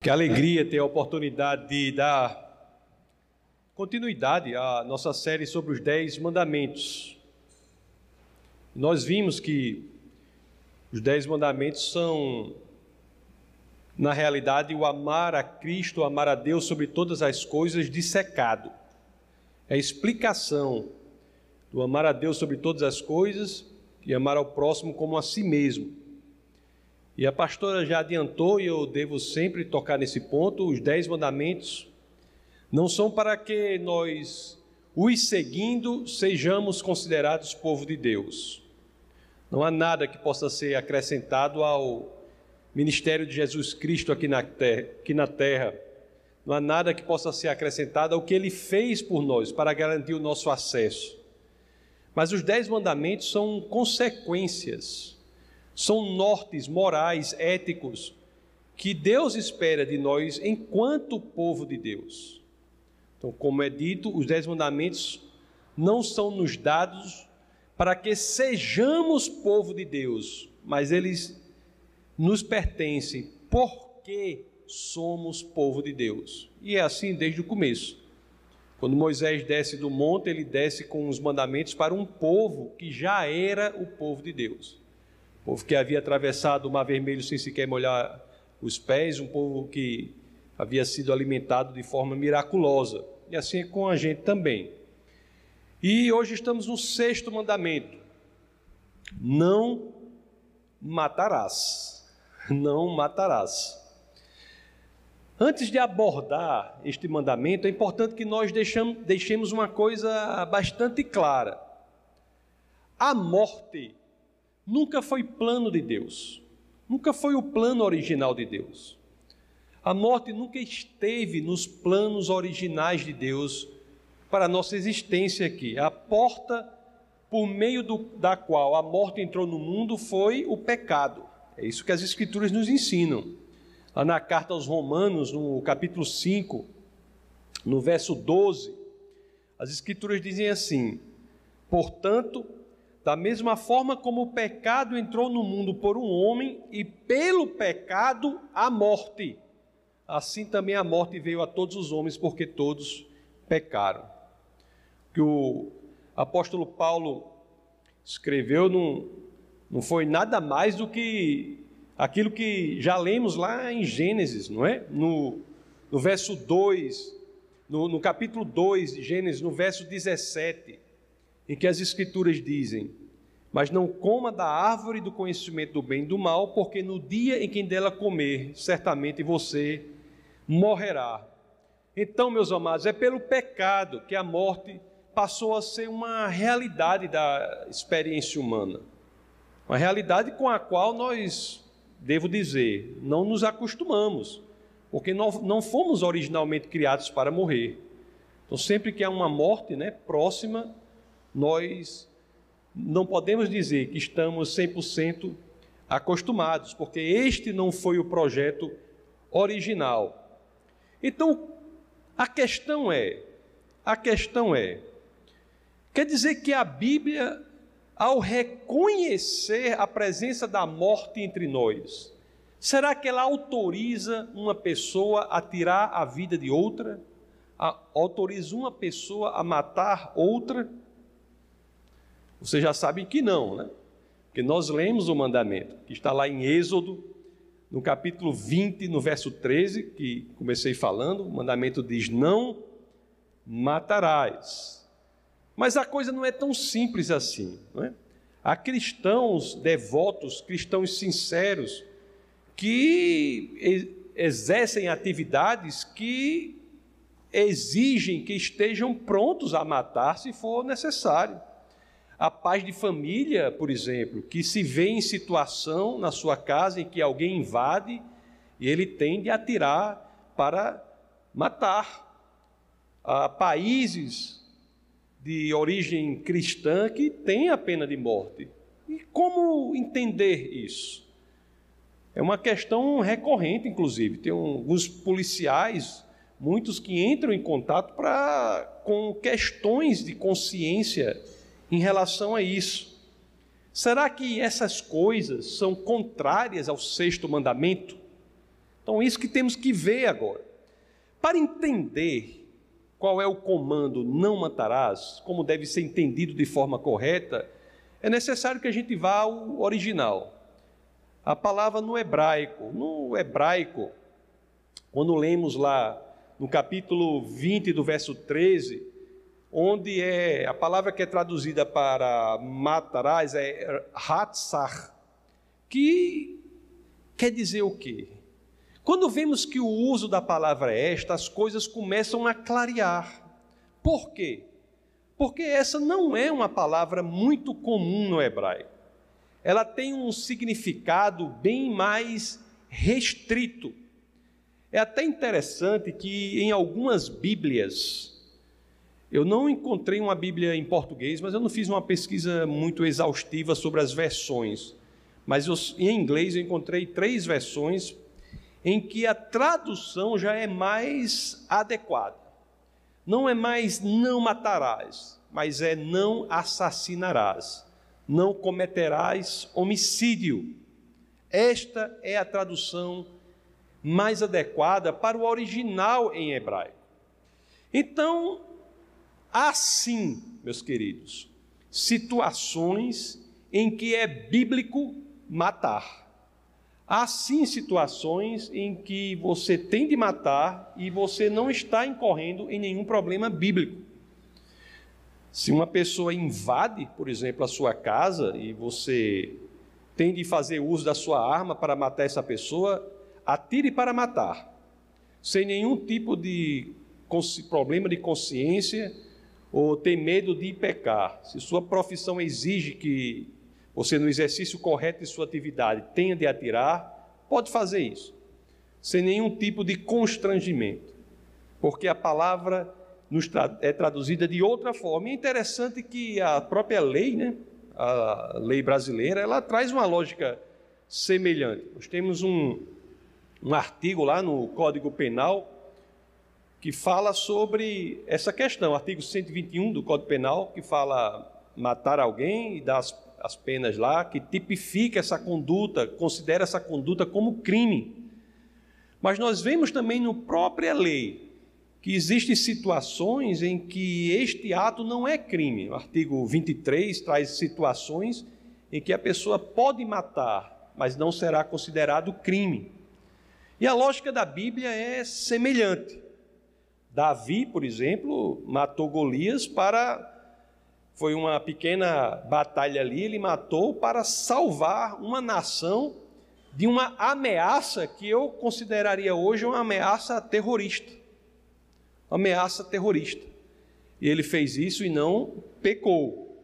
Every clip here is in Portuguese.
Que alegria ter a oportunidade de dar continuidade à nossa série sobre os Dez Mandamentos. Nós vimos que os Dez Mandamentos são, na realidade, o amar a Cristo, o amar a Deus sobre todas as coisas dissecado. É a explicação do amar a Deus sobre todas as coisas e amar ao próximo como a si mesmo. E a pastora já adiantou, e eu devo sempre tocar nesse ponto: os dez mandamentos não são para que nós, os seguindo, sejamos considerados povo de Deus. Não há nada que possa ser acrescentado ao ministério de Jesus Cristo aqui na, terra, aqui na terra. Não há nada que possa ser acrescentado ao que ele fez por nós para garantir o nosso acesso. Mas os dez mandamentos são consequências são nortes morais, éticos, que Deus espera de nós enquanto povo de Deus. Então, como é dito, os dez mandamentos não são nos dados para que sejamos povo de Deus, mas eles nos pertencem porque somos povo de Deus. E é assim desde o começo. Quando Moisés desce do monte, ele desce com os mandamentos para um povo que já era o povo de Deus povo que havia atravessado o Mar Vermelho sem sequer molhar os pés, um povo que havia sido alimentado de forma miraculosa. E assim é com a gente também. E hoje estamos no sexto mandamento: não matarás. Não matarás. Antes de abordar este mandamento, é importante que nós deixemos uma coisa bastante clara. A morte nunca foi plano de Deus, nunca foi o plano original de Deus. A morte nunca esteve nos planos originais de Deus para a nossa existência aqui. A porta por meio do, da qual a morte entrou no mundo foi o pecado. É isso que as Escrituras nos ensinam. Lá na carta aos Romanos, no capítulo 5, no verso 12, as Escrituras dizem assim: Portanto, da mesma forma como o pecado entrou no mundo por um homem e pelo pecado a morte, assim também a morte veio a todos os homens porque todos pecaram. Que o apóstolo Paulo escreveu não, não foi nada mais do que aquilo que já lemos lá em Gênesis, não é? No, no verso 2, no, no capítulo 2 de Gênesis, no verso 17 em que as Escrituras dizem: Mas não coma da árvore do conhecimento do bem e do mal, porque no dia em que dela comer, certamente você morrerá. Então, meus amados, é pelo pecado que a morte passou a ser uma realidade da experiência humana. Uma realidade com a qual nós, devo dizer, não nos acostumamos, porque não fomos originalmente criados para morrer. Então, sempre que há uma morte né, próxima, nós não podemos dizer que estamos 100% acostumados, porque este não foi o projeto original. Então, a questão é, a questão é, quer dizer que a Bíblia, ao reconhecer a presença da morte entre nós, será que ela autoriza uma pessoa a tirar a vida de outra? A, autoriza uma pessoa a matar outra? Vocês já sabem que não, né? Porque nós lemos o mandamento, que está lá em Êxodo, no capítulo 20, no verso 13, que comecei falando, o mandamento diz: Não matarás. Mas a coisa não é tão simples assim, não é? Há cristãos devotos, cristãos sinceros, que exercem atividades que exigem que estejam prontos a matar se for necessário. A paz de família, por exemplo, que se vê em situação na sua casa em que alguém invade e ele tende a atirar para matar. Há países de origem cristã que têm a pena de morte. E como entender isso? É uma questão recorrente, inclusive. Tem alguns policiais, muitos que entram em contato pra, com questões de consciência em relação a isso. Será que essas coisas são contrárias ao sexto mandamento? Então, isso que temos que ver agora. Para entender qual é o comando não matarás, como deve ser entendido de forma correta, é necessário que a gente vá ao original. A palavra no hebraico. No hebraico, quando lemos lá no capítulo 20 do verso 13, onde é a palavra que é traduzida para matarás é hatzar, que quer dizer o quê? Quando vemos que o uso da palavra é esta, as coisas começam a clarear. Por quê? Porque essa não é uma palavra muito comum no hebraico. Ela tem um significado bem mais restrito. É até interessante que em algumas Bíblias, eu não encontrei uma Bíblia em português, mas eu não fiz uma pesquisa muito exaustiva sobre as versões. Mas eu, em inglês eu encontrei três versões em que a tradução já é mais adequada. Não é mais não matarás, mas é não assassinarás, não cometerás homicídio. Esta é a tradução mais adequada para o original em hebraico. Então, assim, meus queridos, situações em que é bíblico matar. Há sim situações em que você tem de matar e você não está incorrendo em nenhum problema bíblico. Se uma pessoa invade, por exemplo, a sua casa e você tem de fazer uso da sua arma para matar essa pessoa, atire para matar, sem nenhum tipo de problema de consciência ou ter medo de pecar. Se sua profissão exige que você, no exercício correto de sua atividade, tenha de atirar, pode fazer isso, sem nenhum tipo de constrangimento, porque a palavra é traduzida de outra forma. E é interessante que a própria lei, né, a lei brasileira, ela traz uma lógica semelhante. Nós temos um, um artigo lá no Código Penal que fala sobre essa questão, artigo 121 do Código Penal, que fala matar alguém e dar as as penas lá, que tipifica essa conduta, considera essa conduta como crime. Mas nós vemos também no própria lei que existem situações em que este ato não é crime. O artigo 23 traz situações em que a pessoa pode matar, mas não será considerado crime. E a lógica da Bíblia é semelhante. Davi, por exemplo, matou Golias para foi uma pequena batalha ali, ele matou para salvar uma nação de uma ameaça que eu consideraria hoje uma ameaça terrorista. Uma ameaça terrorista. E ele fez isso e não pecou.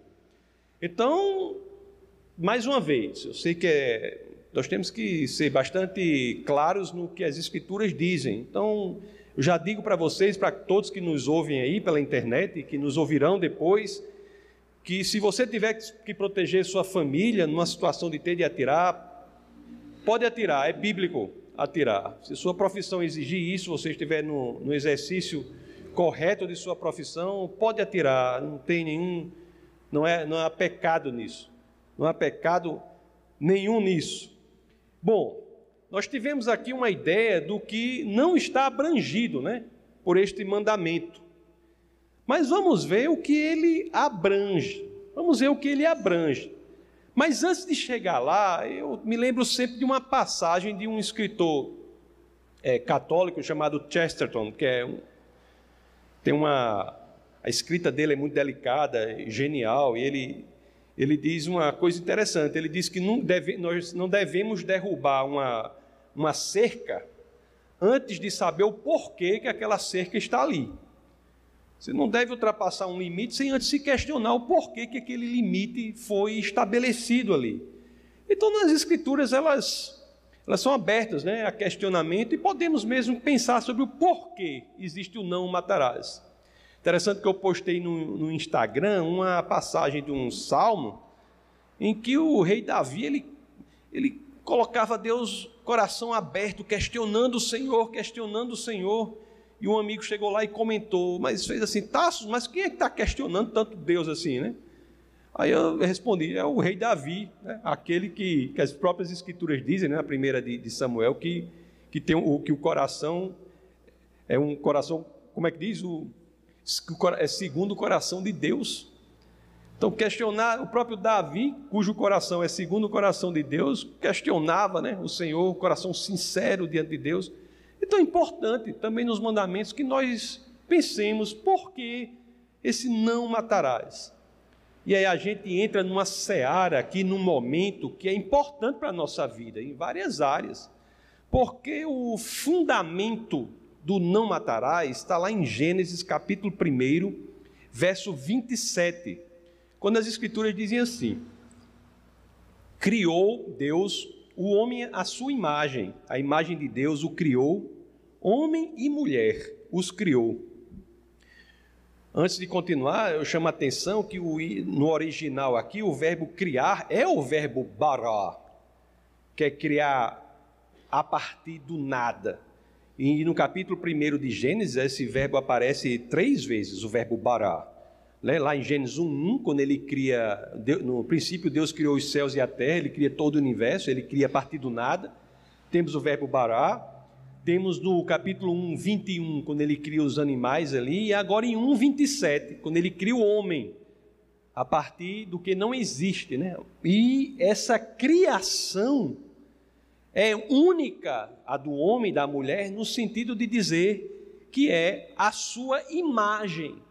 Então, mais uma vez, eu sei que é, nós temos que ser bastante claros no que as Escrituras dizem. Então, eu já digo para vocês, para todos que nos ouvem aí pela internet e que nos ouvirão depois, que se você tiver que proteger sua família numa situação de ter de atirar, pode atirar, é bíblico atirar. Se sua profissão exigir isso, você estiver no, no exercício correto de sua profissão, pode atirar, não tem nenhum, não é, não há pecado nisso, não há pecado nenhum nisso. Bom, nós tivemos aqui uma ideia do que não está abrangido, né, por este mandamento. Mas vamos ver o que ele abrange. Vamos ver o que ele abrange. Mas antes de chegar lá, eu me lembro sempre de uma passagem de um escritor é, católico chamado Chesterton, que é um, tem uma a escrita dele é muito delicada, genial, e ele ele diz uma coisa interessante. Ele diz que não deve, nós não devemos derrubar uma uma cerca antes de saber o porquê que aquela cerca está ali. Você não deve ultrapassar um limite sem antes se questionar o porquê que aquele limite foi estabelecido ali. Então, nas escrituras, elas, elas são abertas né, a questionamento e podemos mesmo pensar sobre o porquê existe o não matarás. Interessante que eu postei no, no Instagram uma passagem de um salmo em que o rei Davi ele, ele colocava Deus coração aberto, questionando o Senhor, questionando o Senhor. E um amigo chegou lá e comentou, mas fez assim, Tasso, mas quem é que está questionando tanto Deus assim, né? Aí eu respondi, é o rei Davi, né? aquele que, que as próprias escrituras dizem, né? na primeira de, de Samuel, que, que tem o que o coração é um coração, como é que diz? O, é segundo o coração de Deus. Então, questionar o próprio Davi, cujo coração é segundo o coração de Deus, questionava né, o Senhor, o coração sincero diante de Deus. Então, é importante também nos mandamentos que nós pensemos por que esse não matarás. E aí a gente entra numa seara aqui, num momento que é importante para a nossa vida, em várias áreas. Porque o fundamento do não matarás está lá em Gênesis capítulo 1, verso 27, quando as escrituras dizem assim: Criou Deus o homem à sua imagem, a imagem de Deus o criou, homem e mulher os criou. Antes de continuar, eu chamo a atenção que o, no original aqui o verbo criar é o verbo bará, que é criar a partir do nada. E no capítulo 1 de Gênesis, esse verbo aparece três vezes, o verbo bará. Né, lá em Gênesis 1, quando ele cria, no princípio Deus criou os céus e a terra, ele cria todo o universo, ele cria a partir do nada. Temos o verbo bará, temos no capítulo 1, 21, quando ele cria os animais ali, e agora em 1, 27, quando ele cria o homem, a partir do que não existe, né? E essa criação é única, a do homem e da mulher, no sentido de dizer que é a sua imagem.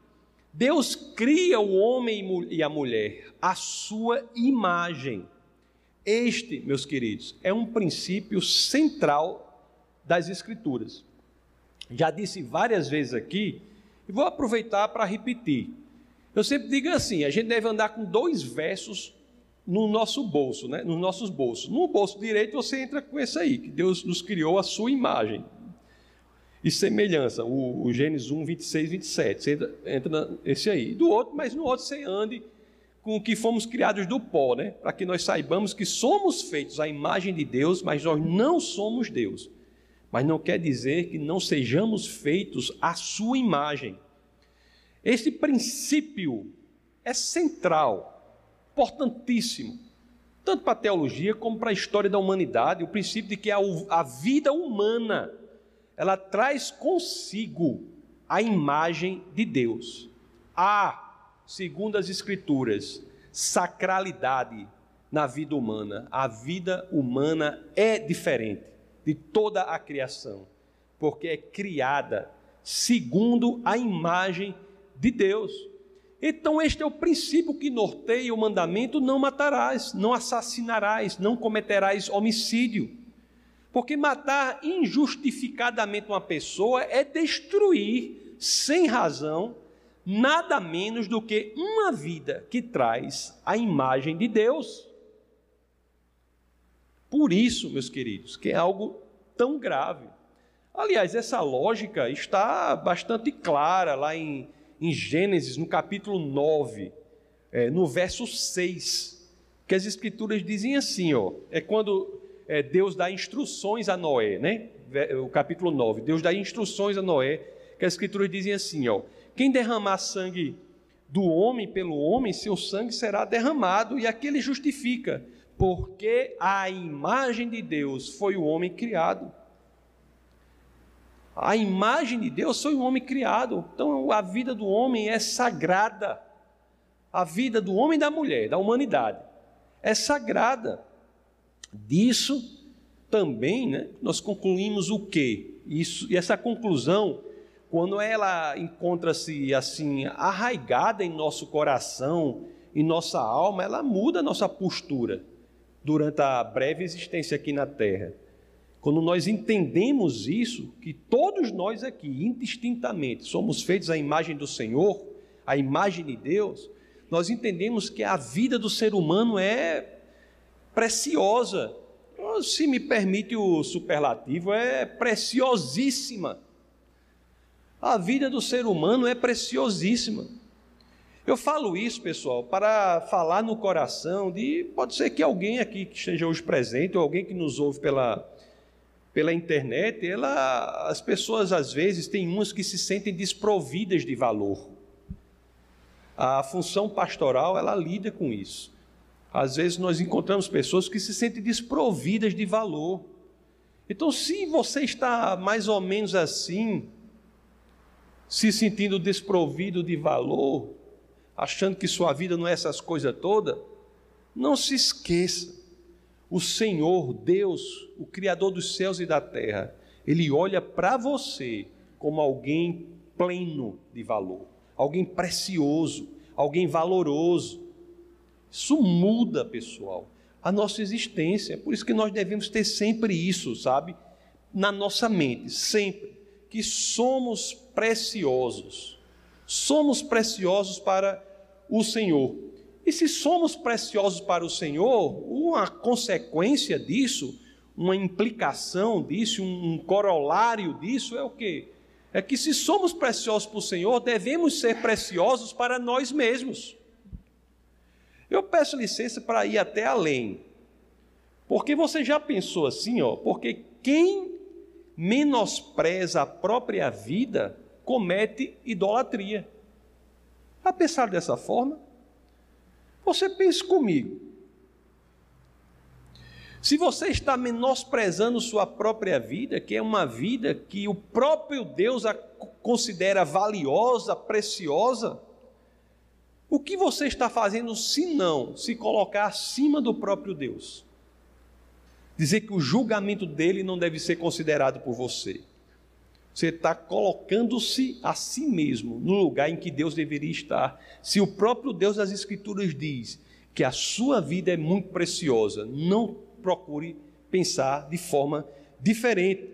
Deus cria o homem e a mulher, a sua imagem. Este, meus queridos, é um princípio central das Escrituras. Já disse várias vezes aqui, e vou aproveitar para repetir. Eu sempre digo assim: a gente deve andar com dois versos no nosso bolso, né? nos nossos bolsos. No bolso direito você entra com esse aí, que Deus nos criou a sua imagem e semelhança, o, o Gênesis 1, 26, 27. Você entra, entra esse aí. Do outro, mas no outro você ande com o que fomos criados do pó, né? Para que nós saibamos que somos feitos à imagem de Deus, mas nós não somos Deus mas não quer dizer que não sejamos feitos à sua imagem. Esse princípio é central, importantíssimo, tanto para a teologia como para a história da humanidade, o princípio de que a, a vida humana ela traz consigo a imagem de Deus. Há, segundo as Escrituras, sacralidade na vida humana. A vida humana é diferente de toda a criação, porque é criada segundo a imagem de Deus. Então, este é o princípio que norteia o mandamento: não matarás, não assassinarás, não cometerás homicídio. Porque matar injustificadamente uma pessoa é destruir, sem razão, nada menos do que uma vida que traz a imagem de Deus. Por isso, meus queridos, que é algo tão grave. Aliás, essa lógica está bastante clara lá em, em Gênesis, no capítulo 9, é, no verso 6, que as escrituras dizem assim, ó, é quando é, Deus dá instruções a Noé, né? O capítulo 9, Deus dá instruções a Noé, que as escrituras dizem assim, ó, quem derramar sangue do homem pelo homem, seu sangue será derramado, e aquele justifica, porque a imagem de Deus foi o homem criado. A imagem de Deus foi o homem criado. Então a vida do homem é sagrada. A vida do homem e da mulher, da humanidade, é sagrada. Disso também, né, nós concluímos o quê? Isso, e essa conclusão, quando ela encontra-se assim arraigada em nosso coração, em nossa alma, ela muda a nossa postura durante a breve existência aqui na Terra. Quando nós entendemos isso, que todos nós aqui, indistintamente, somos feitos à imagem do Senhor, à imagem de Deus, nós entendemos que a vida do ser humano é preciosa. Se me permite o superlativo, é preciosíssima. A vida do ser humano é preciosíssima. Eu falo isso, pessoal, para falar no coração de. Pode ser que alguém aqui que esteja hoje presente, ou alguém que nos ouve pela, pela internet, ela, as pessoas às vezes têm umas que se sentem desprovidas de valor. A função pastoral, ela lida com isso. Às vezes nós encontramos pessoas que se sentem desprovidas de valor. Então, se você está mais ou menos assim, se sentindo desprovido de valor, achando que sua vida não é essas coisas todas, não se esqueça. O Senhor, Deus, o Criador dos céus e da terra, Ele olha para você como alguém pleno de valor, alguém precioso, alguém valoroso. Isso muda, pessoal, a nossa existência. Por isso que nós devemos ter sempre isso, sabe? Na nossa mente, sempre. Que somos preciosos. Somos preciosos para o Senhor. E se somos preciosos para o Senhor, uma consequência disso, uma implicação disso, um corolário disso é o quê? É que se somos preciosos para o Senhor, devemos ser preciosos para nós mesmos. Eu peço licença para ir até além. Porque você já pensou assim, ó, porque quem menospreza a própria vida comete idolatria. A pensar dessa forma, você pense comigo. Se você está menosprezando sua própria vida, que é uma vida que o próprio Deus a considera valiosa, preciosa, o que você está fazendo se não se colocar acima do próprio Deus? Dizer que o julgamento dele não deve ser considerado por você. Você está colocando-se a si mesmo no lugar em que Deus deveria estar. Se o próprio Deus das Escrituras diz que a sua vida é muito preciosa, não procure pensar de forma diferente.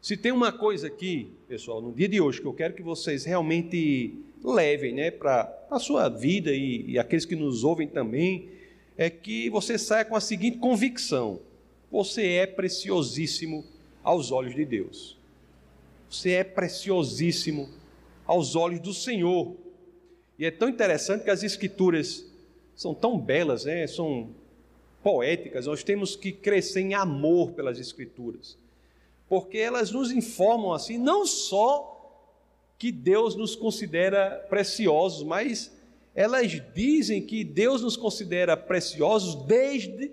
Se tem uma coisa aqui, pessoal, no dia de hoje, que eu quero que vocês realmente levem né, para a sua vida e, e aqueles que nos ouvem também, é que você saia com a seguinte convicção: você é preciosíssimo aos olhos de Deus. Você é preciosíssimo aos olhos do Senhor. E é tão interessante que as escrituras são tão belas, né? são poéticas. Nós temos que crescer em amor pelas escrituras, porque elas nos informam assim, não só que Deus nos considera preciosos, mas elas dizem que Deus nos considera preciosos desde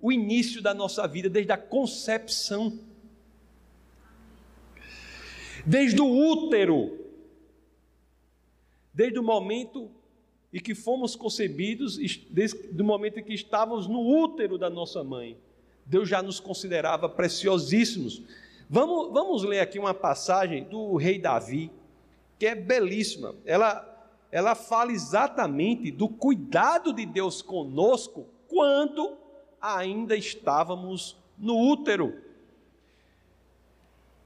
o início da nossa vida, desde a concepção. Desde o útero, desde o momento em que fomos concebidos, desde o momento em que estávamos no útero da nossa mãe, Deus já nos considerava preciosíssimos. Vamos, vamos ler aqui uma passagem do rei Davi, que é belíssima. Ela, ela fala exatamente do cuidado de Deus conosco quando ainda estávamos no útero.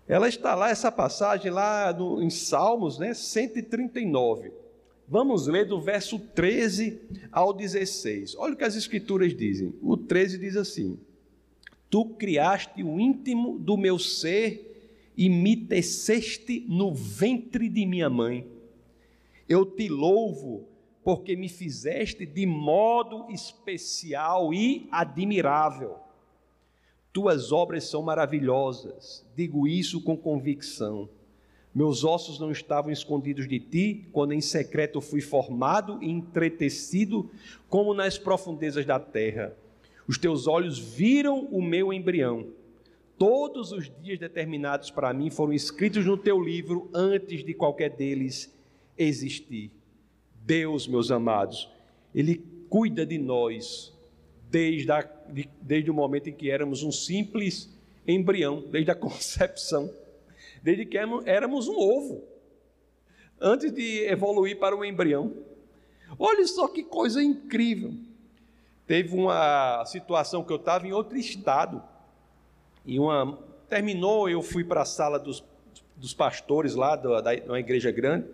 Ela está lá, essa passagem lá no, em Salmos, né, 139. Vamos ler do verso 13 ao 16. Olha o que as escrituras dizem. O 13 diz assim: Tu criaste o íntimo do meu ser e me teceste no ventre de minha mãe. Eu te louvo, porque me fizeste de modo especial e admirável. Tuas obras são maravilhosas, digo isso com convicção. Meus ossos não estavam escondidos de ti, quando em secreto fui formado e entretecido, como nas profundezas da terra. Os teus olhos viram o meu embrião Todos os dias determinados para mim foram escritos no teu livro antes de qualquer deles existir. Deus, meus amados, Ele cuida de nós desde, a, de, desde o momento em que éramos um simples embrião, desde a concepção, desde que éramos um ovo, antes de evoluir para um embrião. Olha só que coisa incrível. Teve uma situação que eu estava em outro estado e uma terminou, eu fui para a sala dos, dos pastores lá da, da, uma igreja grande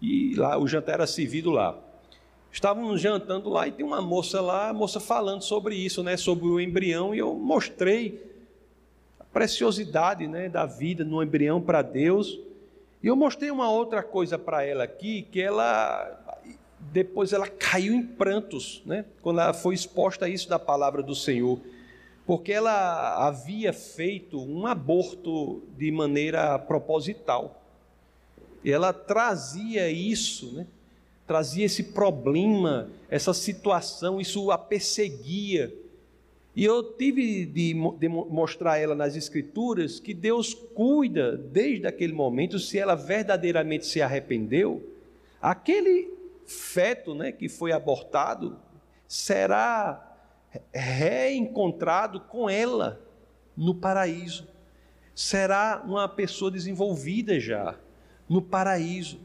e lá o jantar era servido lá. Estávamos jantando lá e tem uma moça lá, a moça falando sobre isso, né, sobre o embrião e eu mostrei a preciosidade, né, da vida no embrião para Deus. E eu mostrei uma outra coisa para ela aqui, que ela depois ela caiu em prantos, né, quando ela foi exposta a isso da palavra do Senhor porque ela havia feito um aborto de maneira proposital. E ela trazia isso, né? trazia esse problema, essa situação, isso a perseguia. E eu tive de, mostrar a ela nas Escrituras que Deus cuida desde aquele momento, se ela verdadeiramente se arrependeu, aquele feto né, que foi abortado será reencontrado com ela no paraíso. Será uma pessoa desenvolvida já no paraíso.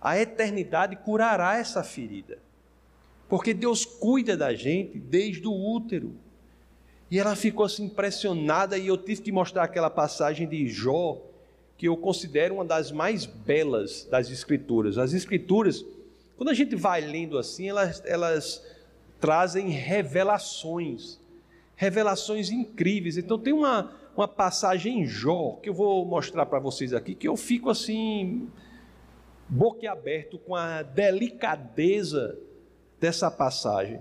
A eternidade curará essa ferida. Porque Deus cuida da gente desde o útero. E ela ficou assim impressionada e eu tive que mostrar aquela passagem de Jó, que eu considero uma das mais belas das escrituras. As escrituras, quando a gente vai lendo assim, elas, elas trazem revelações, revelações incríveis. Então tem uma, uma passagem em Jó que eu vou mostrar para vocês aqui, que eu fico assim boquiaberto com a delicadeza dessa passagem.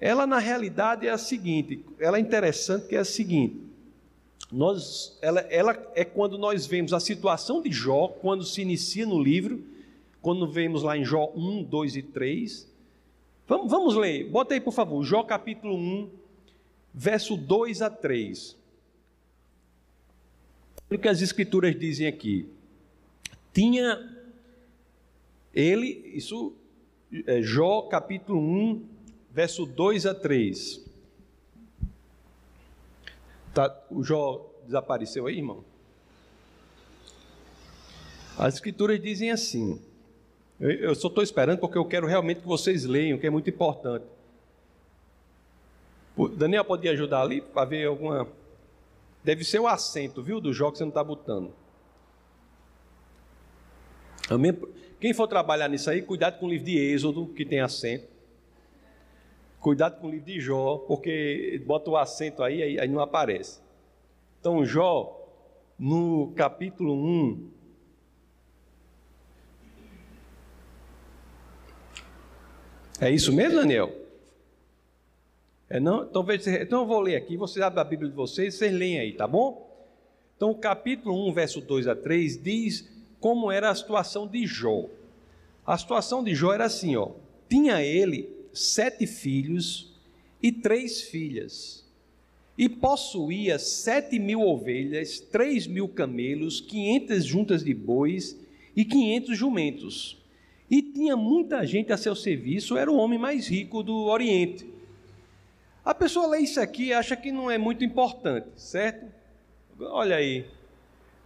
Ela na realidade é a seguinte, ela é interessante que é a seguinte. Nós, ela, ela é quando nós vemos a situação de Jó, quando se inicia no livro, quando vemos lá em Jó 1, 2 e 3, Vamos, vamos ler, bota aí por favor, Jó capítulo 1, verso 2 a 3. Olha o que as escrituras dizem aqui. Tinha ele, isso, é Jó capítulo 1, verso 2 a 3. Tá, o Jó desapareceu aí, irmão? As escrituras dizem assim: eu, só estou esperando porque eu quero realmente que vocês leiam, que é muito importante. Daniel, pode ajudar ali para ver alguma. Deve ser o acento, viu, do jogo que você não está botando. Quem for trabalhar nisso aí, cuidado com o livro de Êxodo, que tem acento. Cuidado com o livro de Jó, porque bota o acento aí, aí, aí não aparece. Então, Jó, no capítulo 1, É isso mesmo, Daniel? É não? Então, então eu vou ler aqui, vocês abrem a Bíblia de vocês, vocês leem aí, tá bom? Então, o capítulo 1, verso 2 a 3 diz como era a situação de Jó. A situação de Jó era assim, ó. Tinha ele sete filhos e três filhas, e possuía sete mil ovelhas, três mil camelos, quinhentas juntas de bois e quinhentos jumentos e tinha muita gente a seu serviço, era o homem mais rico do Oriente. A pessoa lê isso aqui e acha que não é muito importante, certo? Olha aí.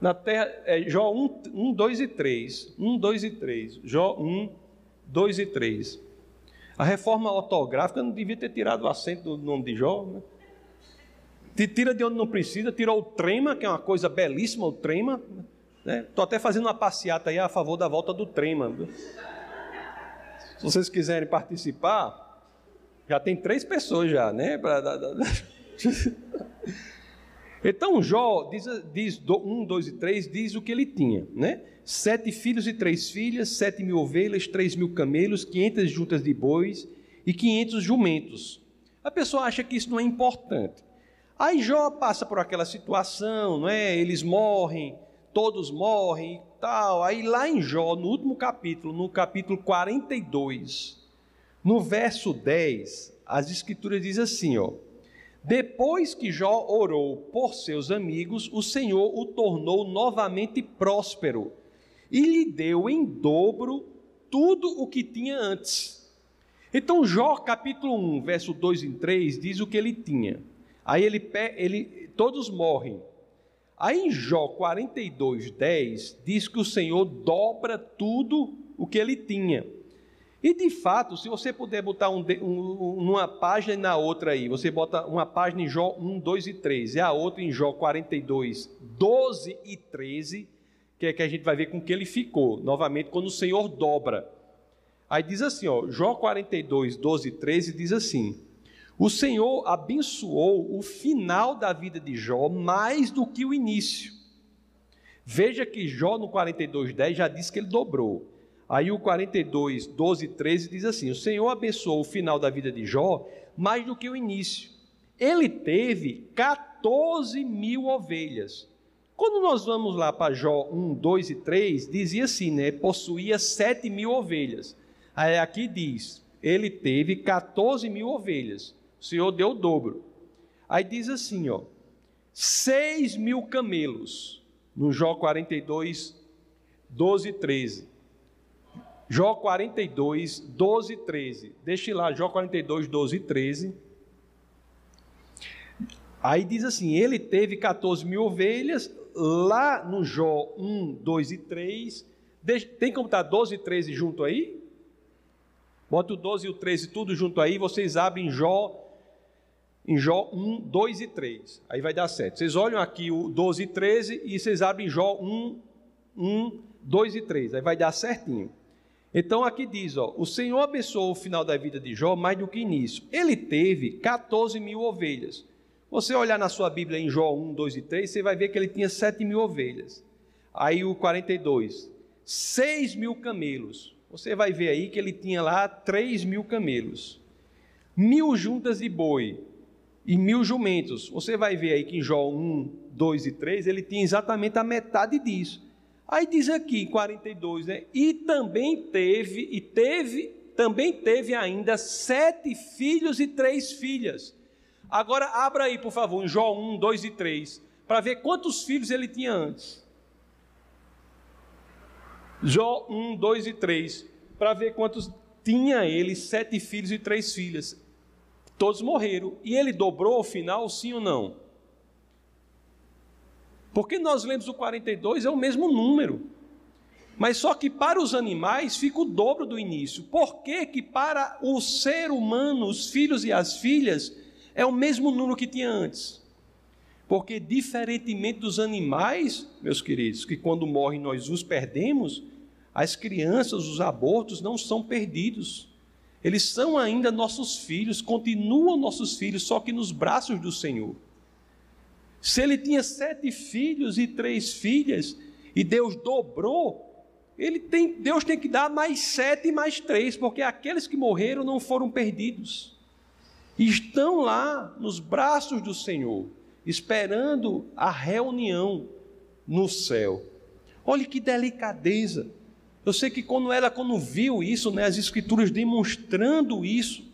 Na terra, é, Jó 1, 1, 2 e 3. 1, 2 e 3. Jó 1, 2 e 3. A reforma ortográfica não devia ter tirado o acento do nome de Jó, né? Tira de onde não precisa, tirou o trema, que é uma coisa belíssima, o trema. Estou né? até fazendo uma passeata aí a favor da volta do trema. Viu? Se vocês quiserem participar, já tem três pessoas já, né? Então Jó diz, diz um, dois e três diz o que ele tinha, né? Sete filhos e três filhas, sete mil ovelhas, três mil camelos, quinhentas juntas de bois e quinhentos jumentos. A pessoa acha que isso não é importante. Aí Jó passa por aquela situação, não é? Eles morrem, todos morrem e tal. Aí lá em Jó, no último capítulo, no capítulo 42, no verso 10, as escrituras dizem assim, ó: Depois que Jó orou por seus amigos, o Senhor o tornou novamente próspero e lhe deu em dobro tudo o que tinha antes. Então, Jó, capítulo 1, verso 2 e 3, diz o que ele tinha. Aí ele, ele todos morrem, Aí em Jó 42, 10, diz que o Senhor dobra tudo o que ele tinha. E de fato, se você puder botar um, um, uma página na outra aí, você bota uma página em Jó 1, 2 e 3, e a outra em Jó 42, 12 e 13, que é que a gente vai ver com que ele ficou, novamente, quando o Senhor dobra. Aí diz assim, ó, Jó 42, 12 e 13 diz assim: o Senhor abençoou o final da vida de Jó mais do que o início. Veja que Jó no 42:10 já disse que ele dobrou. Aí o 42, 12 e 13 diz assim: O Senhor abençoou o final da vida de Jó mais do que o início. Ele teve 14 mil ovelhas. Quando nós vamos lá para Jó 1, 2 e 3, dizia assim, né? Possuía 7 mil ovelhas. Aí aqui diz: ele teve 14 mil ovelhas. O Senhor deu o dobro. Aí diz assim, ó, 6 mil camelos, no Jó 42, 12 e 13. Jó 42, 12 e 13. Deixe lá, Jó 42, 12 e 13. Aí diz assim: ele teve 14 mil ovelhas, lá no Jó 1, 2 e 3. Tem como estar 12 e 13 junto aí? Bota o 12 e o 13 tudo junto aí, vocês abrem Jó, em Jó 1, 2 e 3. Aí vai dar certo. Vocês olham aqui o 12 e 13 e vocês abrem Jó 1, 1, 2 e 3. Aí vai dar certinho. Então aqui diz, ó, o Senhor abençoou o final da vida de Jó mais do que início. Ele teve 14 mil ovelhas. Você olhar na sua Bíblia em Jó 1, 2 e 3, você vai ver que ele tinha 7 mil ovelhas. Aí o 42, 6 mil camelos. Você vai ver aí que ele tinha lá 3 mil camelos. Mil juntas de boi e mil jumentos. Você vai ver aí que em Jó 1, 2 e 3, ele tinha exatamente a metade disso. Aí diz aqui em 42, né? E também teve, e teve, também teve ainda sete filhos e três filhas. Agora abra aí, por favor, em Jó 1, 2 e 3, para ver quantos filhos ele tinha antes. Jó 1, 2 e 3, para ver quantos tinha ele, sete filhos e três filhas. Todos morreram. E ele dobrou ao final, sim ou não? Porque nós lemos o 42, é o mesmo número. Mas só que para os animais fica o dobro do início. Por que, que para o ser humano, os filhos e as filhas, é o mesmo número que tinha antes? Porque, diferentemente dos animais, meus queridos, que quando morrem nós os perdemos, as crianças, os abortos não são perdidos. Eles são ainda nossos filhos, continuam nossos filhos, só que nos braços do Senhor. Se ele tinha sete filhos e três filhas, e Deus dobrou, ele tem, Deus tem que dar mais sete e mais três, porque aqueles que morreram não foram perdidos. Estão lá nos braços do Senhor, esperando a reunião no céu. Olhe que delicadeza. Eu sei que quando ela quando viu isso, né, as escrituras demonstrando isso,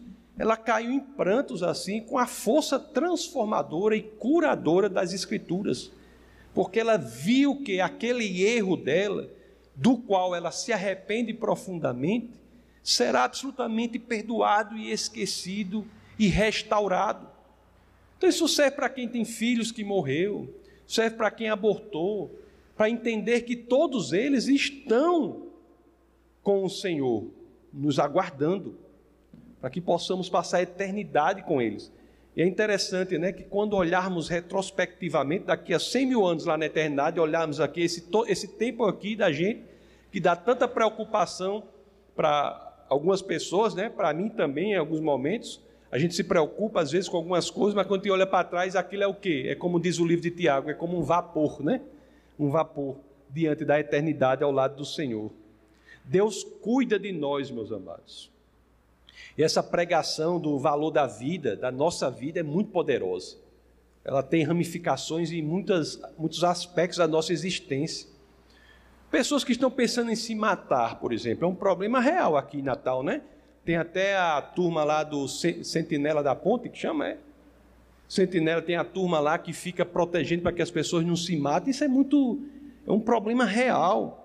ela caiu em prantos assim, com a força transformadora e curadora das Escrituras, porque ela viu que aquele erro dela, do qual ela se arrepende profundamente, será absolutamente perdoado e esquecido e restaurado. Então, isso serve para quem tem filhos que morreu, serve para quem abortou, para entender que todos eles estão com o Senhor, nos aguardando para que possamos passar a eternidade com eles. E é interessante, né, que quando olharmos retrospectivamente, daqui a 100 mil anos lá na eternidade, olharmos aqui esse, esse tempo aqui da gente, que dá tanta preocupação para algumas pessoas, né, para mim também em alguns momentos, a gente se preocupa às vezes com algumas coisas, mas quando a gente olha para trás, aquilo é o quê? É como diz o livro de Tiago, é como um vapor, né? Um vapor diante da eternidade ao lado do Senhor. Deus cuida de nós, meus amados. E essa pregação do valor da vida, da nossa vida, é muito poderosa. Ela tem ramificações em muitas, muitos aspectos da nossa existência. Pessoas que estão pensando em se matar, por exemplo, é um problema real aqui em Natal, né? Tem até a turma lá do Sentinela da Ponte, que chama, é? Sentinela tem a turma lá que fica protegendo para que as pessoas não se matem. Isso é muito. É um problema real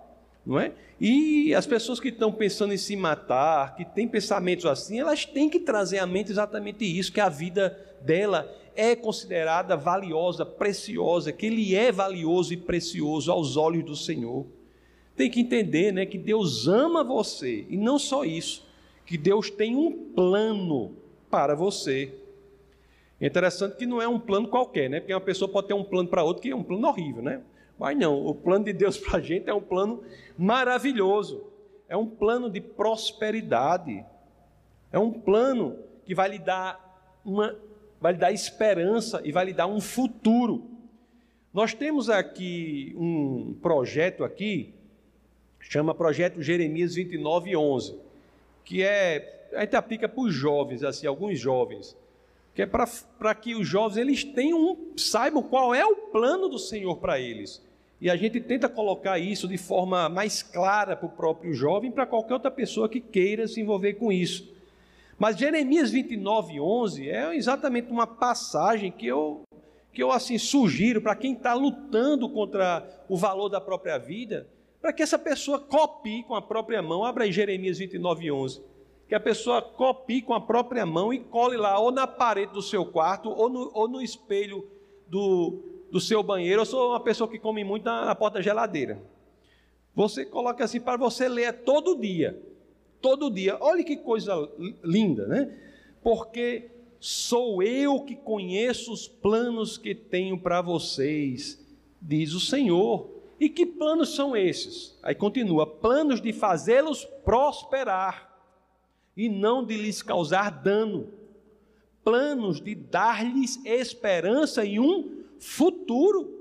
não é? E as pessoas que estão pensando em se matar, que têm pensamentos assim, elas têm que trazer à mente exatamente isso, que a vida dela é considerada valiosa, preciosa, que ele é valioso e precioso aos olhos do Senhor. Tem que entender, né, que Deus ama você, e não só isso, que Deus tem um plano para você. É interessante que não é um plano qualquer, né? Porque uma pessoa pode ter um plano para outra que é um plano horrível, né? Mas não, o plano de Deus para a gente é um plano maravilhoso, é um plano de prosperidade, é um plano que vai lhe dar uma, vai lhe dar esperança e vai lhe dar um futuro. Nós temos aqui um projeto aqui, chama Projeto Jeremias 29:11, que é a gente aplica para os jovens, assim, alguns jovens, que é para que os jovens eles tenham saibam qual é o plano do Senhor para eles. E a gente tenta colocar isso de forma mais clara para o próprio jovem, para qualquer outra pessoa que queira se envolver com isso. Mas Jeremias 29, 11 é exatamente uma passagem que eu, que eu assim sugiro para quem está lutando contra o valor da própria vida, para que essa pessoa copie com a própria mão. Abra aí Jeremias 29, 11. Que a pessoa copie com a própria mão e cole lá, ou na parede do seu quarto, ou no, ou no espelho do, do seu banheiro. Eu sou uma pessoa que come muito na, na porta da geladeira. Você coloca assim para você ler todo dia todo dia. Olha que coisa linda, né? Porque sou eu que conheço os planos que tenho para vocês, diz o Senhor. E que planos são esses? Aí continua: planos de fazê-los prosperar e não de lhes causar dano, planos de dar-lhes esperança e um futuro.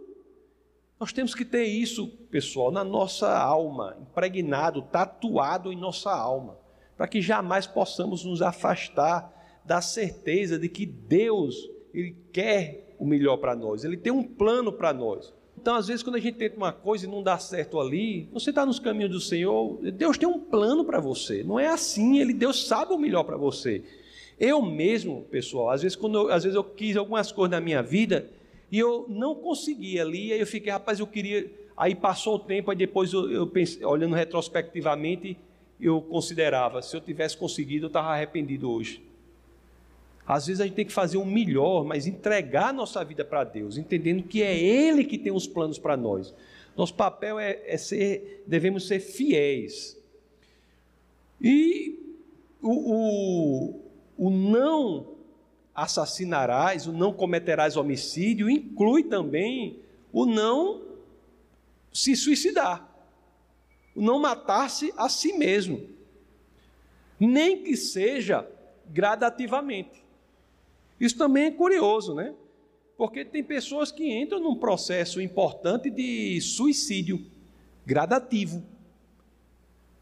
Nós temos que ter isso, pessoal, na nossa alma, impregnado, tatuado em nossa alma, para que jamais possamos nos afastar da certeza de que Deus, Ele quer o melhor para nós, Ele tem um plano para nós. Então, às vezes, quando a gente tenta uma coisa e não dá certo ali, você está nos caminhos do Senhor, Deus tem um plano para você. Não é assim, Ele, Deus sabe o melhor para você. Eu mesmo, pessoal, às vezes, quando eu, às vezes eu quis algumas coisas na minha vida, e eu não consegui ali, aí eu fiquei, rapaz, eu queria. Aí passou o tempo, aí depois eu, eu pensei, olhando retrospectivamente, eu considerava, se eu tivesse conseguido, eu estava arrependido hoje. Às vezes a gente tem que fazer o melhor, mas entregar nossa vida para Deus, entendendo que é Ele que tem os planos para nós. Nosso papel é, é, ser, devemos ser fiéis. E o, o, o não assassinarás, o não cometerás homicídio, inclui também o não se suicidar, o não matar-se a si mesmo, nem que seja gradativamente. Isso também é curioso, né? Porque tem pessoas que entram num processo importante de suicídio gradativo,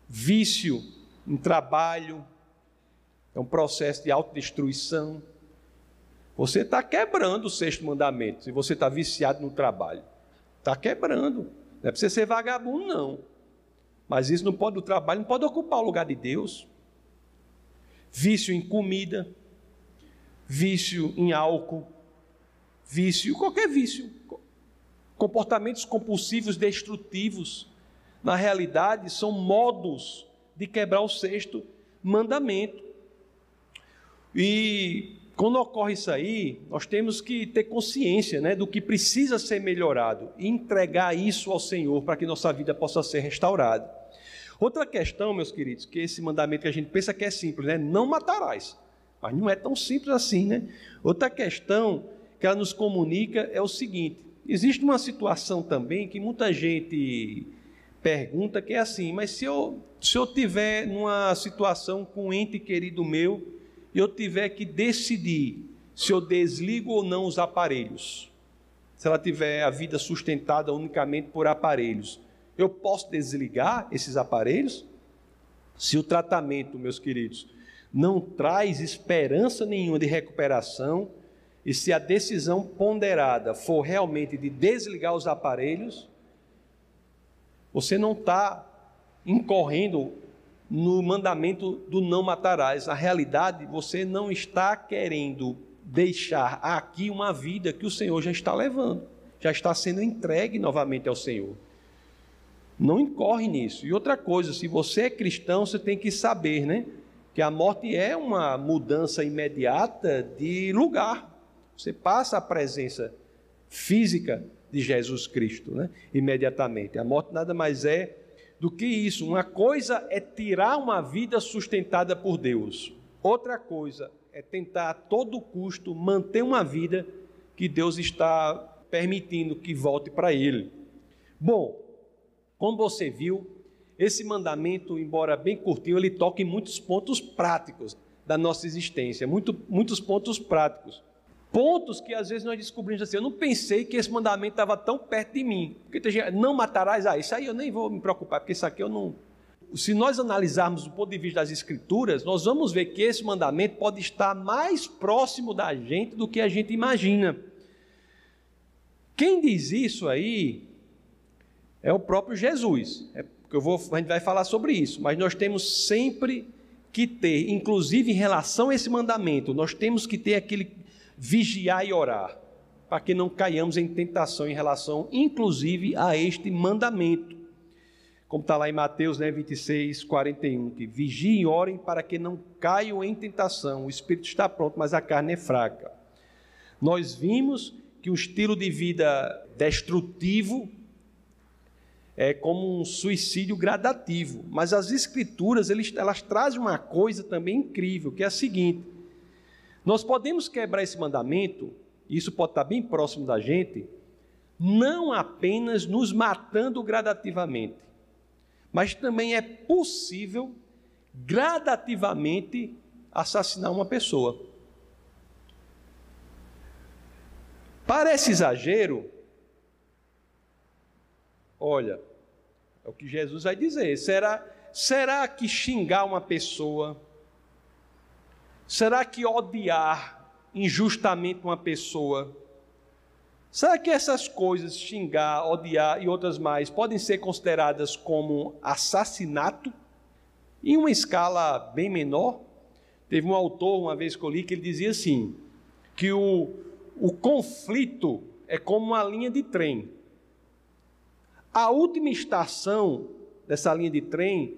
vício em trabalho, é um processo de autodestruição. Você está quebrando o sexto mandamento, se você está viciado no trabalho. Está quebrando. Não é para você ser vagabundo, não. Mas isso não pode, o trabalho não pode ocupar o lugar de Deus. Vício em comida, vício em álcool, vício, qualquer vício. Comportamentos compulsivos destrutivos, na realidade, são modos de quebrar o sexto mandamento. E quando ocorre isso aí, nós temos que ter consciência né, do que precisa ser melhorado e entregar isso ao Senhor para que nossa vida possa ser restaurada. Outra questão, meus queridos, que esse mandamento que a gente pensa que é simples, né? Não matarás. Mas não é tão simples assim, né? Outra questão que ela nos comunica é o seguinte: existe uma situação também que muita gente pergunta que é assim, mas se eu, se eu tiver numa situação com um ente querido meu e eu tiver que decidir se eu desligo ou não os aparelhos, se ela tiver a vida sustentada unicamente por aparelhos, eu posso desligar esses aparelhos? Se o tratamento, meus queridos, não traz esperança nenhuma de recuperação, e se a decisão ponderada for realmente de desligar os aparelhos, você não está incorrendo no mandamento do não matarás. Na realidade, você não está querendo deixar aqui uma vida que o Senhor já está levando, já está sendo entregue novamente ao Senhor. Não incorre nisso. E outra coisa, se você é cristão, você tem que saber, né? Que a morte é uma mudança imediata de lugar. Você passa a presença física de Jesus Cristo, né? Imediatamente. A morte nada mais é do que isso. Uma coisa é tirar uma vida sustentada por Deus, outra coisa é tentar a todo custo manter uma vida que Deus está permitindo que volte para Ele. Bom, como você viu, esse mandamento, embora bem curtinho, ele toca em muitos pontos práticos da nossa existência, muito, muitos pontos práticos. Pontos que às vezes nós descobrimos assim, eu não pensei que esse mandamento estava tão perto de mim. Porque tem gente, não matarás, ah, isso aí eu nem vou me preocupar, porque isso aqui eu não. Se nós analisarmos do ponto de vista das Escrituras, nós vamos ver que esse mandamento pode estar mais próximo da gente do que a gente imagina. Quem diz isso aí é o próprio Jesus. É eu vou, a gente vai falar sobre isso, mas nós temos sempre que ter, inclusive em relação a esse mandamento, nós temos que ter aquele vigiar e orar, para que não caiamos em tentação em relação, inclusive, a este mandamento. Como está lá em Mateus né, 26, 41, que vigiem e orem para que não caiam em tentação. O espírito está pronto, mas a carne é fraca. Nós vimos que o estilo de vida destrutivo é como um suicídio gradativo. Mas as escrituras, eles, elas trazem uma coisa também incrível, que é a seguinte: nós podemos quebrar esse mandamento, isso pode estar bem próximo da gente, não apenas nos matando gradativamente, mas também é possível gradativamente assassinar uma pessoa. Parece exagero, Olha, é o que Jesus vai dizer. Será, será que xingar uma pessoa, será que odiar injustamente uma pessoa, será que essas coisas, xingar, odiar e outras mais, podem ser consideradas como assassinato? Em uma escala bem menor, teve um autor, uma vez que eu li, que ele dizia assim: que o, o conflito é como uma linha de trem. A última estação dessa linha de trem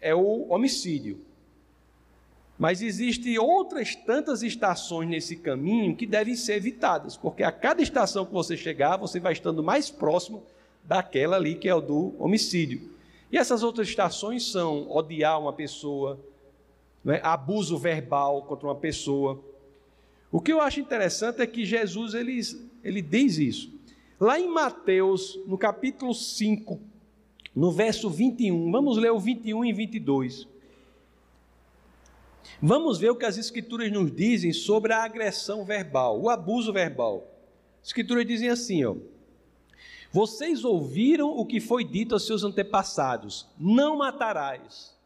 é o homicídio. Mas existem outras tantas estações nesse caminho que devem ser evitadas, porque a cada estação que você chegar, você vai estando mais próximo daquela ali que é o do homicídio. E essas outras estações são odiar uma pessoa, né, abuso verbal contra uma pessoa. O que eu acho interessante é que Jesus ele, ele diz isso. Lá em Mateus, no capítulo 5, no verso 21, vamos ler o 21 e 22. Vamos ver o que as Escrituras nos dizem sobre a agressão verbal, o abuso verbal. As Escrituras dizem assim, ó. Vocês ouviram o que foi dito aos seus antepassados: não matarás.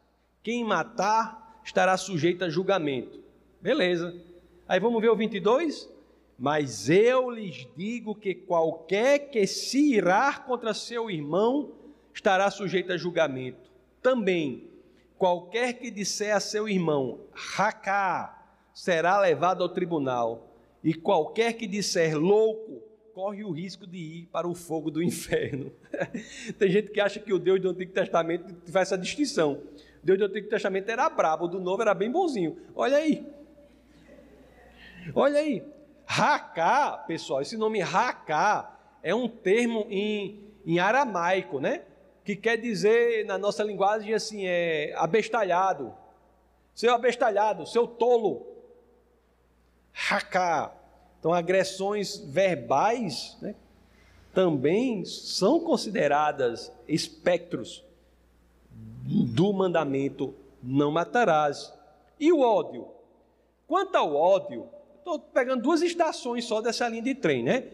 Quem matar estará sujeito a julgamento. Beleza. Aí vamos ver o 22? Mas eu lhes digo que qualquer que se irar contra seu irmão estará sujeito a julgamento. Também, qualquer que disser a seu irmão, racá, será levado ao tribunal. E qualquer que disser louco, corre o risco de ir para o fogo do inferno. Tem gente que acha que o Deus do Antigo Testamento faz essa distinção. O Deus do Antigo Testamento era brabo, o do Novo era bem bonzinho. Olha aí. Olha aí. Racá, pessoal, esse nome Racá é um termo em, em aramaico, né? Que quer dizer, na nossa linguagem, assim, é abestalhado. Seu abestalhado, seu tolo. Racá. Então, agressões verbais né, também são consideradas espectros do mandamento não matarás. E o ódio? Quanto ao ódio, Estou pegando duas estações só dessa linha de trem, né?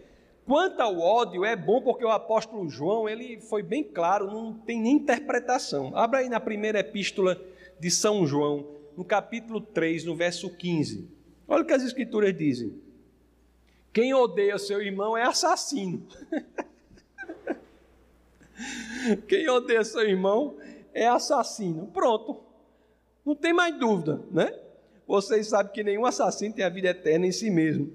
Quanto ao ódio, é bom porque o apóstolo João, ele foi bem claro, não tem nem interpretação. Abra aí na primeira epístola de São João, no capítulo 3, no verso 15. Olha o que as escrituras dizem. Quem odeia seu irmão é assassino. Quem odeia seu irmão é assassino. Pronto. Não tem mais dúvida, né? Vocês sabem que nenhum assassino tem a vida eterna em si mesmo.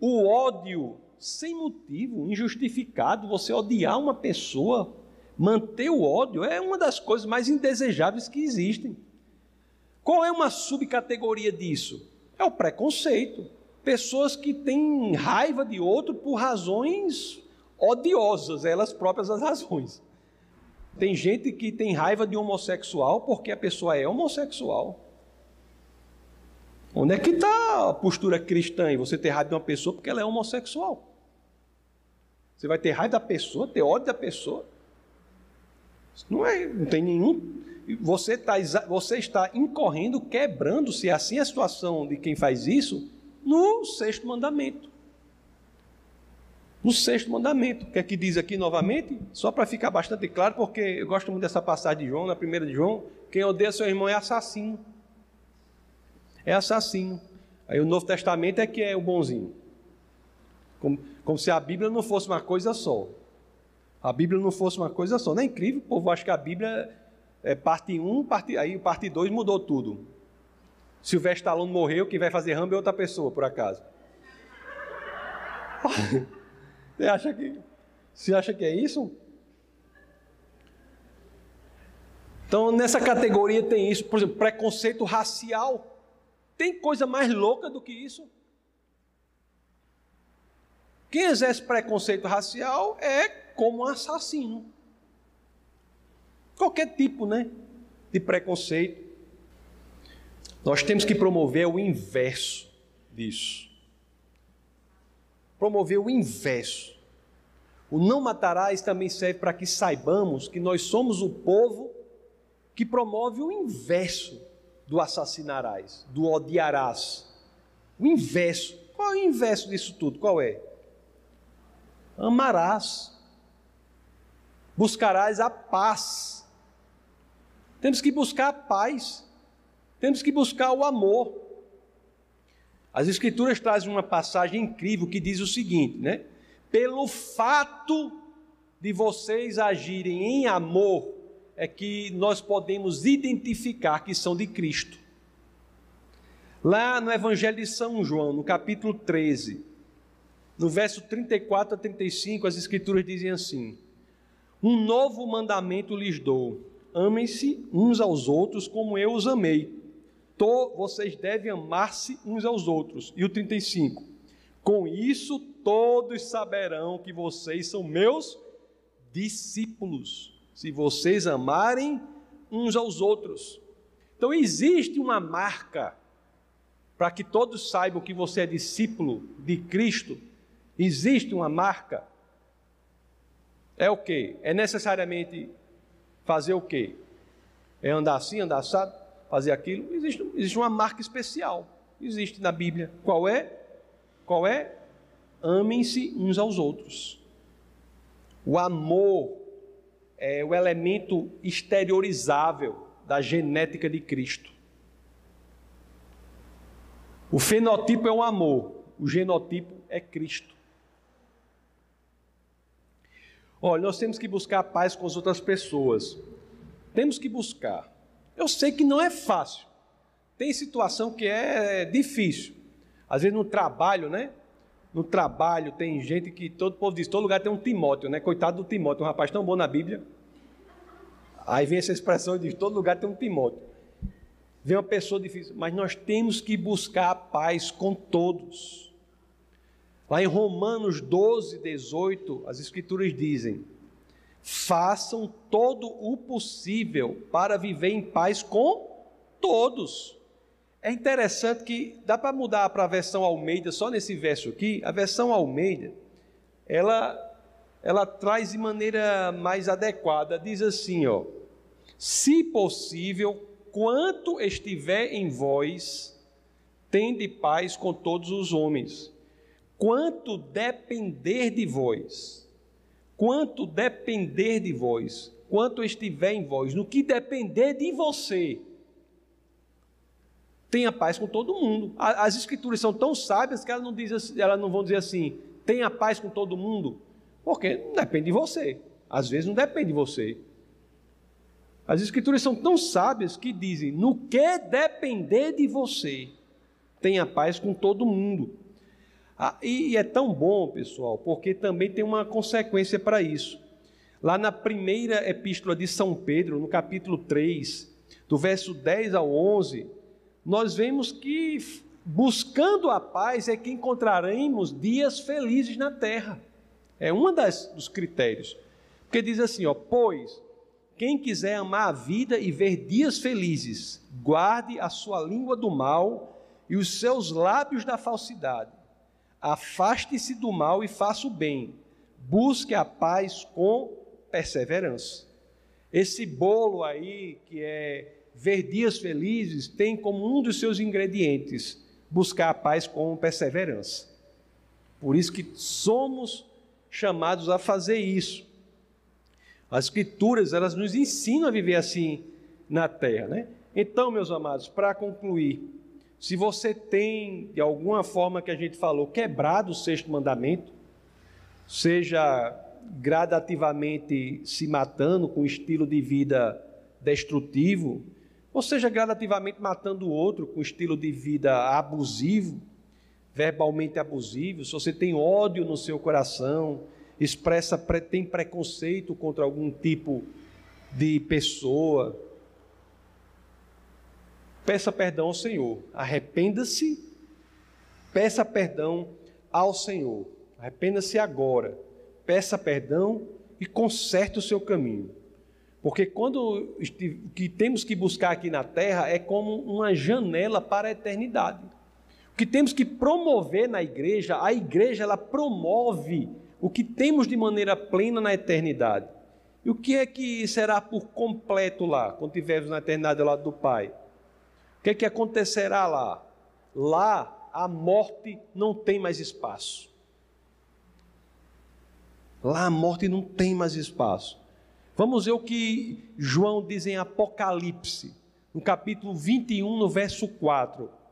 O ódio sem motivo, injustificado, você odiar uma pessoa, manter o ódio, é uma das coisas mais indesejáveis que existem. Qual é uma subcategoria disso? É o preconceito. Pessoas que têm raiva de outro por razões odiosas, elas próprias as razões. Tem gente que tem raiva de homossexual porque a pessoa é homossexual. Onde é que está a postura cristã em você ter raiva de uma pessoa porque ela é homossexual? Você vai ter raiva da pessoa, ter ódio da pessoa? Não é, não tem nenhum. Você está, você está incorrendo, quebrando, se assim é a situação de quem faz isso, no sexto mandamento. No sexto mandamento. O que é que diz aqui novamente? Só para ficar bastante claro, porque eu gosto muito dessa passagem de João, na primeira de João. Quem odeia seu irmão é assassino é assassino. Aí o Novo Testamento é que é o bonzinho. Como, como se a Bíblia não fosse uma coisa só. A Bíblia não fosse uma coisa só. Não é incrível? O povo acha que a Bíblia é parte 1, parte, aí parte 2 mudou tudo. Silvestre Stallone morreu, quem vai fazer Rambo é outra pessoa, por acaso. Você acha que, você acha que é isso? Então, nessa categoria tem isso, por exemplo, preconceito racial. Tem coisa mais louca do que isso? Quem exerce preconceito racial é como um assassino. Qualquer tipo, né, de preconceito. Nós temos que promover o inverso disso. Promover o inverso. O não matarás também serve para que saibamos que nós somos o povo que promove o inverso do assassinarás, do odiarás. O inverso. Qual é o inverso disso tudo? Qual é? Amarás. Buscarás a paz. Temos que buscar a paz. Temos que buscar o amor. As Escrituras trazem uma passagem incrível que diz o seguinte, né? Pelo fato de vocês agirem em amor, é que nós podemos identificar que são de Cristo. Lá no Evangelho de São João, no capítulo 13, no verso 34 a 35, as Escrituras dizem assim: Um novo mandamento lhes dou: amem-se uns aos outros como eu os amei. Vocês devem amar-se uns aos outros. E o 35: Com isso todos saberão que vocês são meus discípulos se vocês amarem uns aos outros. Então existe uma marca para que todos saibam que você é discípulo de Cristo. Existe uma marca. É o que? É necessariamente fazer o quê? É andar assim, andar assado, fazer aquilo? Existe, existe uma marca especial. Existe na Bíblia. Qual é? Qual é? Amem-se uns aos outros. O amor é o elemento exteriorizável da genética de Cristo. O fenotipo é o amor, o genotipo é Cristo. Olha, nós temos que buscar paz com as outras pessoas. Temos que buscar. Eu sei que não é fácil. Tem situação que é difícil. Às vezes no trabalho, né? no trabalho, tem gente que todo povo diz, todo lugar tem um Timóteo, né? Coitado do Timóteo, um rapaz tão bom na Bíblia. Aí vem essa expressão de todo lugar tem um Timóteo. Vem uma pessoa difícil, mas nós temos que buscar a paz com todos. Lá em Romanos 12, 18, as Escrituras dizem: façam todo o possível para viver em paz com todos. É interessante que dá para mudar para a versão Almeida, só nesse verso aqui, a versão Almeida, ela, ela traz de maneira mais adequada, diz assim, ó, se possível, quanto estiver em vós, tende paz com todos os homens. Quanto depender de vós, quanto depender de vós, quanto estiver em vós, no que depender de você, tenha paz com todo mundo. As escrituras são tão sábias que elas não, dizem, elas não vão dizer assim, tenha paz com todo mundo, porque não depende de você. Às vezes não depende de você. As escrituras são tão sábias que dizem, no que depender de você, tenha paz com todo mundo. Ah, e é tão bom, pessoal, porque também tem uma consequência para isso. Lá na primeira epístola de São Pedro, no capítulo 3, do verso 10 ao 11, nós vemos que buscando a paz é que encontraremos dias felizes na terra. É um dos critérios. Porque diz assim, ó, pois quem quiser amar a vida e ver dias felizes, guarde a sua língua do mal e os seus lábios da falsidade. Afaste-se do mal e faça o bem. Busque a paz com perseverança. Esse bolo aí que é ver dias felizes tem como um dos seus ingredientes buscar a paz com perseverança. Por isso que somos chamados a fazer isso. As escrituras, elas nos ensinam a viver assim na terra, né? Então, meus amados, para concluir, se você tem, de alguma forma que a gente falou, quebrado o sexto mandamento, seja gradativamente se matando com estilo de vida destrutivo, ou seja, gradativamente matando o outro com estilo de vida abusivo, verbalmente abusivo, se você tem ódio no seu coração, expressa, tem preconceito contra algum tipo de pessoa, peça perdão ao Senhor. Arrependa-se, peça perdão ao Senhor. Arrependa-se agora, peça perdão e conserte o seu caminho. Porque quando o que temos que buscar aqui na terra é como uma janela para a eternidade. O que temos que promover na igreja, a igreja ela promove o que temos de maneira plena na eternidade. E o que é que será por completo lá, quando estivermos na eternidade ao lado do Pai? O que é que acontecerá lá? Lá a morte não tem mais espaço. Lá a morte não tem mais espaço. Vamos ver o que João diz em Apocalipse, no capítulo 21, no verso 4.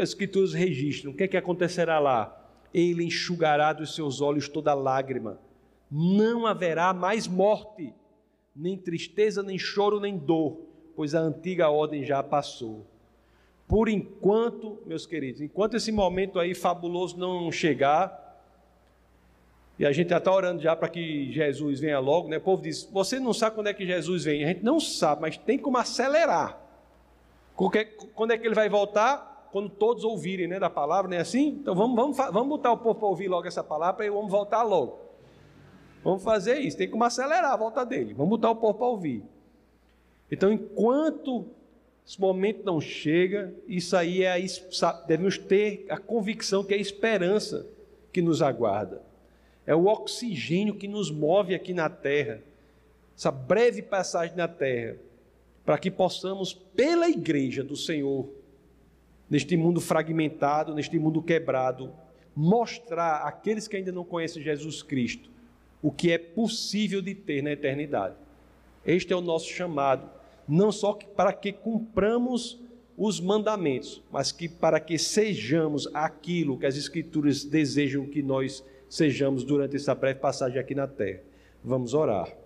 As, as escrituras registram. O que é que acontecerá lá? Ele enxugará dos seus olhos toda lágrima. Não haverá mais morte, nem tristeza, nem choro, nem dor, pois a antiga ordem já passou. Por enquanto, meus queridos, enquanto esse momento aí fabuloso não chegar, e a gente já está orando já para que Jesus venha logo, né? O povo diz: Você não sabe quando é que Jesus vem? A gente não sabe, mas tem como acelerar. Quando é que ele vai voltar? Quando todos ouvirem né, da palavra, não é assim? Então vamos, vamos, vamos botar o povo para ouvir logo essa palavra para vamos voltar logo. Vamos fazer isso, tem como acelerar a volta dele. Vamos botar o povo para ouvir. Então, enquanto esse momento não chega, isso aí é a, devemos ter a convicção que é a esperança que nos aguarda é o oxigênio que nos move aqui na terra, essa breve passagem na terra, para que possamos, pela igreja do Senhor, neste mundo fragmentado, neste mundo quebrado, mostrar àqueles que ainda não conhecem Jesus Cristo o que é possível de ter na eternidade. Este é o nosso chamado, não só para que cumpramos os mandamentos, mas que para que sejamos aquilo que as Escrituras desejam que nós sejamos durante essa breve passagem aqui na terra. Vamos orar.